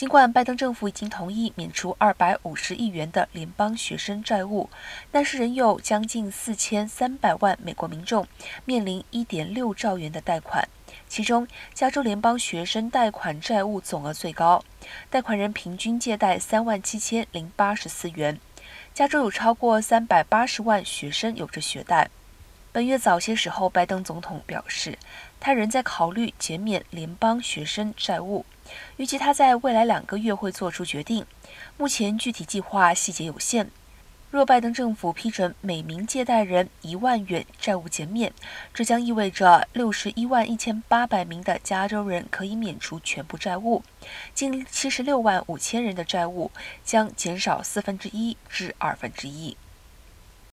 尽管拜登政府已经同意免除二百五十亿元的联邦学生债务，但是仍有将近四千三百万美国民众面临一点六兆元的贷款。其中，加州联邦学生贷款债务总额最高，贷款人平均借贷三万七千零八十四元。加州有超过三百八十万学生有着学贷。本月早些时候，拜登总统表示，他仍在考虑减免联邦学生债务，预计他在未来两个月会做出决定。目前具体计划细节有限。若拜登政府批准每名借贷人一万元债务减免，这将意味着六十一万一千八百名的加州人可以免除全部债务，近七十六万五千人的债务将减少四分之一至二分之一。